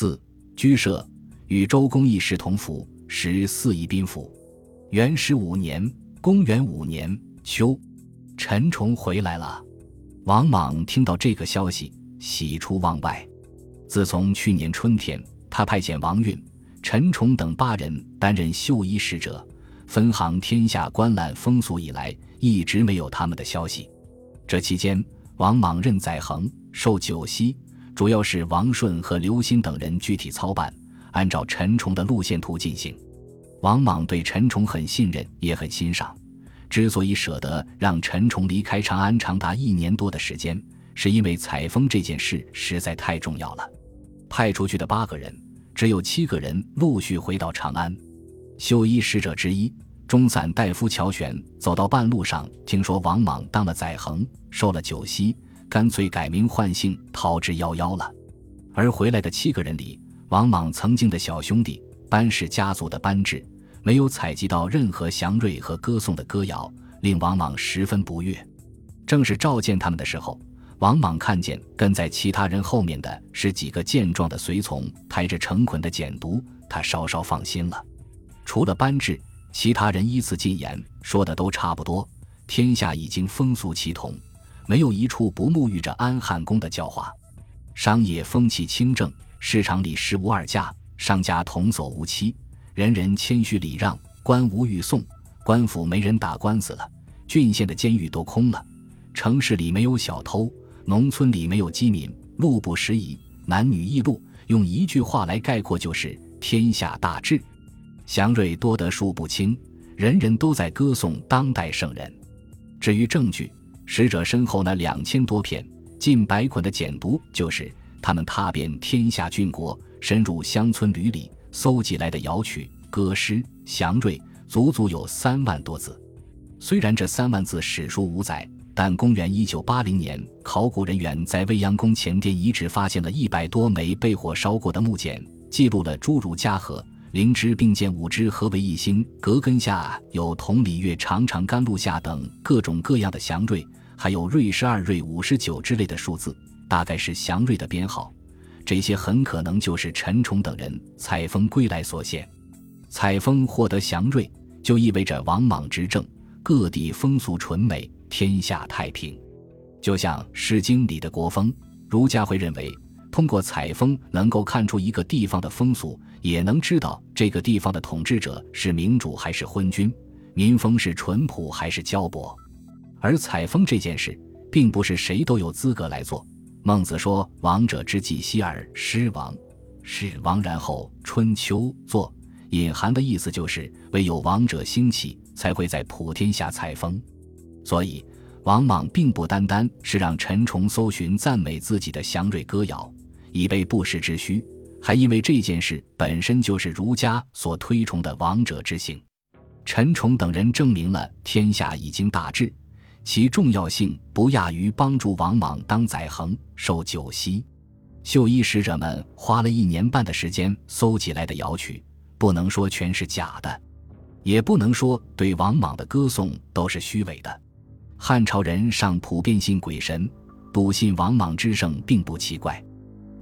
四居舍与周公一时同府，时四夷宾服。元始五年，公元五年秋，陈崇回来了。王莽听到这个消息，喜出望外。自从去年春天，他派遣王允、陈崇等八人担任绣衣使者，分行天下观览风俗以来，一直没有他们的消息。这期间，王莽任载衡，受九锡，主要是王顺和刘歆等人具体操办，按照陈崇的路线图进行。王莽对陈崇很信任，也很欣赏。之所以舍得让陈崇离开长安长达一年多的时间，是因为采风这件事实在太重要了。派出去的八个人，只有七个人陆续回到长安。秀衣使者之一中散大夫乔玄走到半路上，听说王莽当了载衡，受了九锡，干脆改名换姓逃之夭夭了。而回来的七个人里，王莽曾经的小兄弟班氏家族的班智。没有采集到任何祥瑞和歌颂的歌谣，令王莽十分不悦。正是召见他们的时候，王莽看见跟在其他人后面的是几个健壮的随从，抬着成捆的简牍，他稍稍放心了。除了班智，其他人依次进言，说的都差不多。天下已经风俗齐同，没有一处不沐浴着安汉宫的教化。商业风气清正，市场里十无二价，商家童叟无欺。人人谦虚礼让，官无欲送，官府没人打官司了，郡县的监狱都空了，城市里没有小偷，农村里没有饥民，路不拾遗，男女异路，用一句话来概括就是天下大治，祥瑞多得数不清，人人都在歌颂当代圣人。至于证据，使者身后那两千多片近百捆的简牍，就是他们踏遍天下郡国，深入乡村闾里。搜集来的谣曲、歌诗、祥瑞，足足有三万多字。虽然这三万字史书无载，但公元一九八零年，考古人员在未央宫前殿遗址发现了一百多枚被火烧过的木简，记录了诸如嘉禾、灵芝并建五枝合为一心，阁根下有同里月长长甘露下等各种各样的祥瑞，还有瑞十二、瑞五十九之类的数字，大概是祥瑞的编号。这些很可能就是陈崇等人采风归来所献。采风获得祥瑞，就意味着王莽执政，各地风俗淳美，天下太平。就像《诗经》里的国风，儒家会认为，通过采风能够看出一个地方的风俗，也能知道这个地方的统治者是明主还是昏君，民风是淳朴还是骄薄。而采风这件事，并不是谁都有资格来做。孟子说：“王者之祭希而失王，是王然后春秋作。”隐含的意思就是，唯有王者兴起，才会在普天下采风。所以，王莽并不单单是让陈崇搜寻赞美自己的祥瑞歌谣，以备不时之需，还因为这件事本身就是儒家所推崇的王者之行。陈崇等人证明了天下已经大治。其重要性不亚于帮助王莽当宰衡、受九锡。绣衣使者们花了一年半的时间搜集来的谣曲，不能说全是假的，也不能说对王莽的歌颂都是虚伪的。汉朝人尚普遍信鬼神，笃信王莽之圣并不奇怪。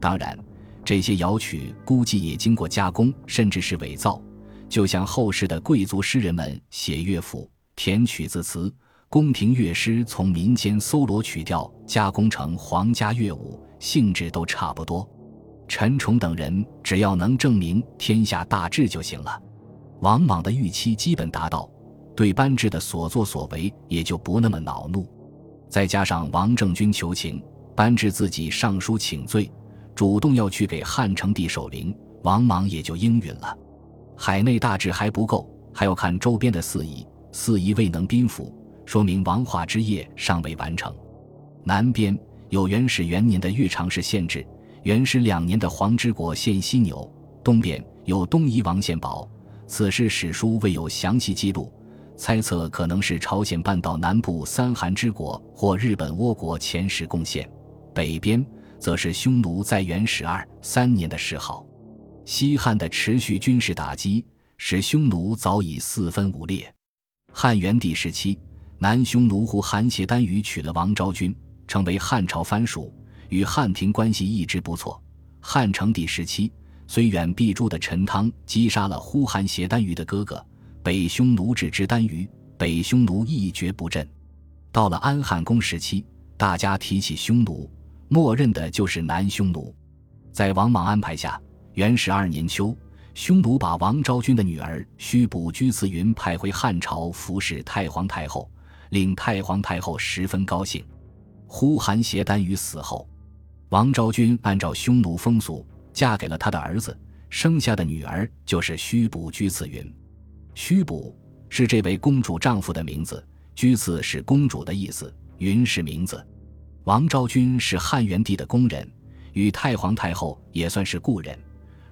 当然，这些谣曲估计也经过加工，甚至是伪造，就像后世的贵族诗人们写乐府、填曲子词。宫廷乐师从民间搜罗曲调，加工成皇家乐舞，性质都差不多。陈崇等人只要能证明天下大治就行了。王莽的预期基本达到，对班智的所作所为也就不那么恼怒。再加上王政君求情，班智自己上书请罪，主动要去给汉成帝守灵，王莽也就应允了。海内大治还不够，还要看周边的四夷，四夷未能宾服。说明王化之业尚未完成。南边有元始元年的岳长氏县治，元始两年的黄之国县犀牛；东边有东夷王献宝。此事史书未有详细记录，猜测可能是朝鲜半岛南部三韩之国或日本倭国前史贡献。北边则是匈奴在元始二三年的谥号。西汉的持续军事打击，使匈奴早已四分五裂。汉元帝时期。南匈奴胡韩邪单于娶了王昭君，成为汉朝藩属，与汉廷关系一直不错。汉成帝时期，虽远必诛的陈汤击杀了呼韩邪单于的哥哥北匈奴之之单于，北匈奴一蹶不振。到了安汉公时期，大家提起匈奴，默认的就是南匈奴。在王莽安排下，元始二年秋，匈奴把王昭君的女儿须卜居次云派回汉朝服侍太皇太后，令太皇太后十分高兴。呼韩邪单于死后，王昭君按照匈奴风俗。嫁给了他的儿子，生下的女儿就是须卜居次云。须卜是这位公主丈夫的名字，居次是公主的意思，云是名字。王昭君是汉元帝的宫人，与太皇太后也算是故人。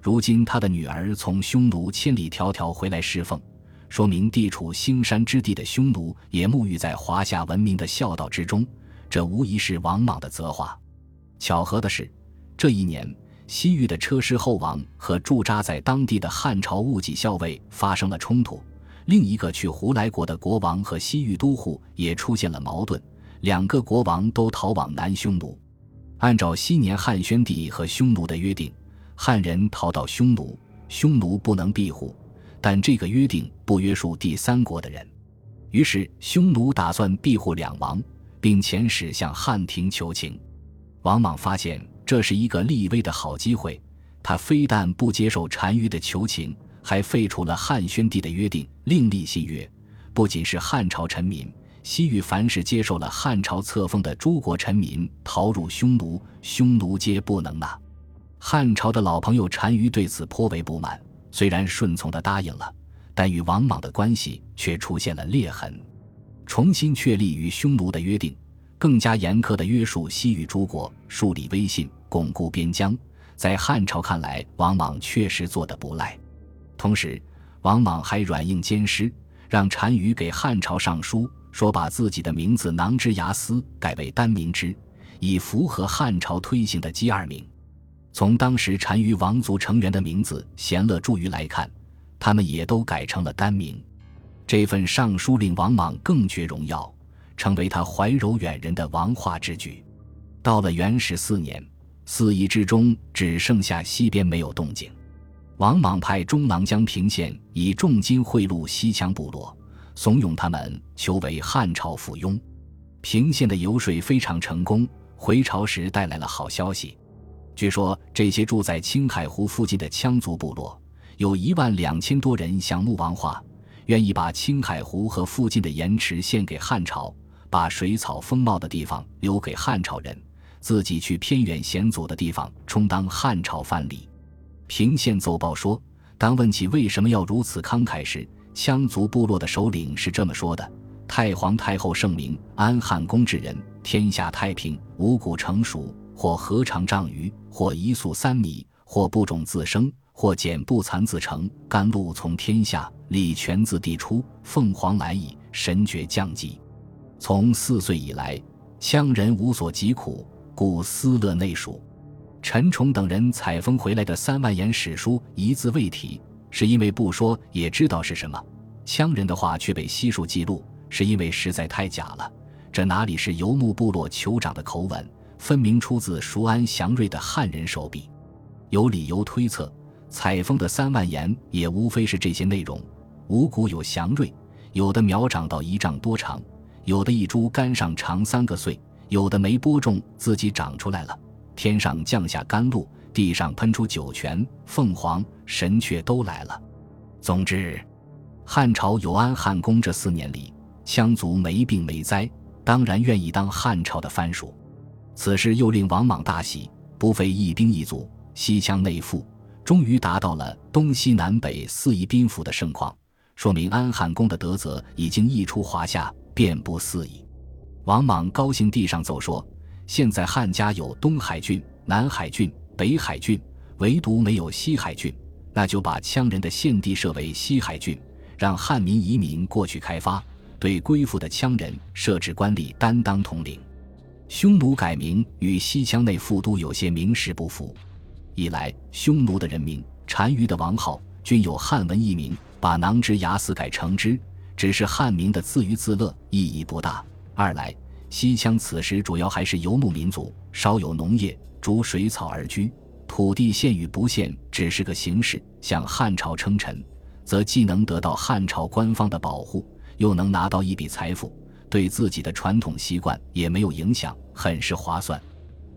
如今他的女儿从匈奴千里迢迢回来侍奉，说明地处兴山之地的匈奴也沐浴在华夏文明的孝道之中，这无疑是王莽的责化。巧合的是，这一年。西域的车师后王和驻扎在当地的汉朝戊己校尉发生了冲突，另一个去胡来国的国王和西域都护也出现了矛盾，两个国王都逃往南匈奴。按照昔年汉宣帝和匈奴的约定，汉人逃到匈奴，匈奴不能庇护，但这个约定不约束第三国的人，于是匈奴打算庇护两王，并遣使向汉廷求情。王莽发现。这是一个立威的好机会，他非但不接受单于的求情，还废除了汉宣帝的约定，另立新约。不仅是汉朝臣民，西域凡是接受了汉朝册封的诸国臣民逃入匈奴，匈奴皆不能纳。汉朝的老朋友单于对此颇为不满，虽然顺从的答应了，但与王莽的关系却出现了裂痕，重新确立与匈奴的约定。更加严苛地约束西域诸国，树立威信，巩固边疆。在汉朝看来，王莽确实做得不赖。同时，王莽还软硬兼施，让单于给汉朝上书，说把自己的名字囊之牙斯改为单名之，以符合汉朝推行的姬二名。从当时单于王族成员的名字贤乐祝于来看，他们也都改成了单名。这份上书令王莽更觉荣耀。成为他怀柔远人的王化之举。到了元始四年，四夷之中只剩下西边没有动静。王莽派中郎将平献以重金贿赂西羌部落，怂恿他们求为汉朝附庸。平献的游说非常成功，回朝时带来了好消息。据说这些住在青海湖附近的羌族部落有一万两千多人想慕王化，愿意把青海湖和附近的盐池献给汉朝。把水草丰茂的地方留给汉朝人，自己去偏远险阻的地方充当汉朝藩篱。平献奏报说，当问起为什么要如此慷慨时，羌族部落的首领是这么说的：“太皇太后圣明，安汉公之人，天下太平，五谷成熟，或禾场丈余，或一粟三米，或不种自生，或剪不蚕自成，甘露从天下，礼泉自地出，凤凰来矣，神爵降级。”从四岁以来，羌人无所疾苦，故思乐内属。陈崇等人采风回来的三万言史书一字未提，是因为不说也知道是什么。羌人的话却被悉数记录，是因为实在太假了。这哪里是游牧部落酋长的口吻，分明出自熟谙祥瑞的汉人手笔。有理由推测，采风的三万言也无非是这些内容：五谷有祥瑞，有的苗长到一丈多长。有的一株杆上长三个穗，有的没播种自己长出来了。天上降下甘露，地上喷出酒泉，凤凰、神雀都来了。总之，汉朝有安汉公这四年里，羌族没病没灾，当然愿意当汉朝的藩属。此事又令王莽大喜，不费一兵一卒，西羌内附，终于达到了东西南北四夷宾服的盛况，说明安汉公的德泽已经溢出华夏。遍布四夷，王莽高兴地上奏说：“现在汉家有东海郡、南海郡、北海郡，唯独没有西海郡。那就把羌人的县地设为西海郡，让汉民移民过去开发。对归附的羌人设置官吏担当统领。匈奴改名与西羌内附都有些名实不符。一来，匈奴的人名单于的王号均有汉文译名，把囊之牙斯改成之。”只是汉民的自娱自乐意义不大。二来，西羌此时主要还是游牧民族，稍有农业，逐水草而居。土地献与不献只是个形式，向汉朝称臣，则既能得到汉朝官方的保护，又能拿到一笔财富，对自己的传统习惯也没有影响，很是划算。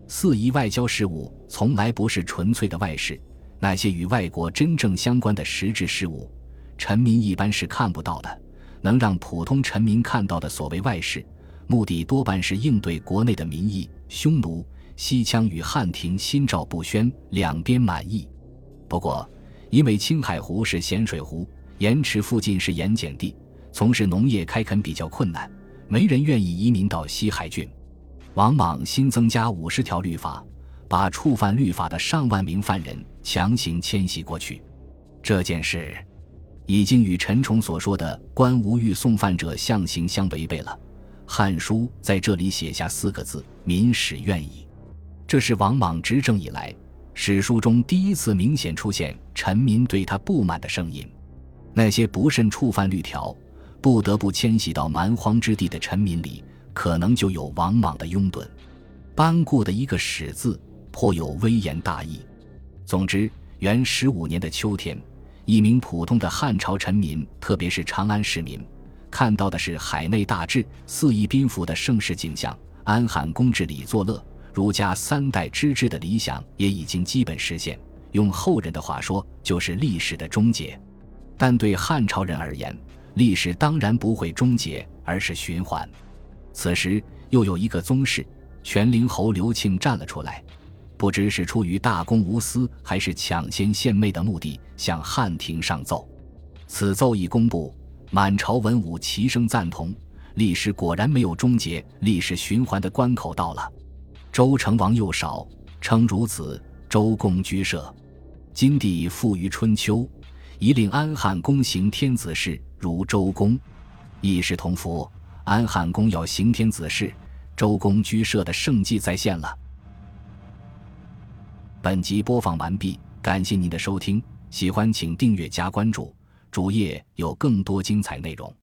四夷外交事务从来不是纯粹的外事，那些与外国真正相关的实质事务，臣民一般是看不到的。能让普通臣民看到的所谓外事，目的多半是应对国内的民意。匈奴、西羌与汉庭心照不宣，两边满意。不过，因为青海湖是咸水湖，盐池附近是盐碱地，从事农业开垦比较困难，没人愿意移民到西海郡。王莽新增加五十条律法，把触犯律法的上万名犯人强行迁徙过去。这件事。已经与陈崇所说的“官无欲送犯者象形”相违背了，《汉书》在这里写下四个字：“民始愿矣”，这是王莽执政以来史书中第一次明显出现臣民对他不满的声音。那些不慎触犯律条，不得不迁徙到蛮荒之地的臣民里，可能就有王莽的拥趸。班固的一个“史”字，颇有微言大义。总之，元十五年的秋天。一名普通的汉朝臣民，特别是长安市民，看到的是海内大治、四夷宾服的盛世景象。安汉公治理作乐，儒家三代之治的理想也已经基本实现。用后人的话说，就是历史的终结。但对汉朝人而言，历史当然不会终结，而是循环。此时，又有一个宗室全陵侯刘庆站了出来。不知是出于大公无私，还是抢先献媚的目的，向汉廷上奏。此奏一公布，满朝文武齐声赞同。历史果然没有终结，历史循环的关口到了。周成王幼少，称孺子，周公居舍。今帝复于春秋，以令安汉公行天子事，如周公。一时同福，安汉公要行天子事，周公居舍的圣迹再现了。本集播放完毕，感谢您的收听，喜欢请订阅加关注，主页有更多精彩内容。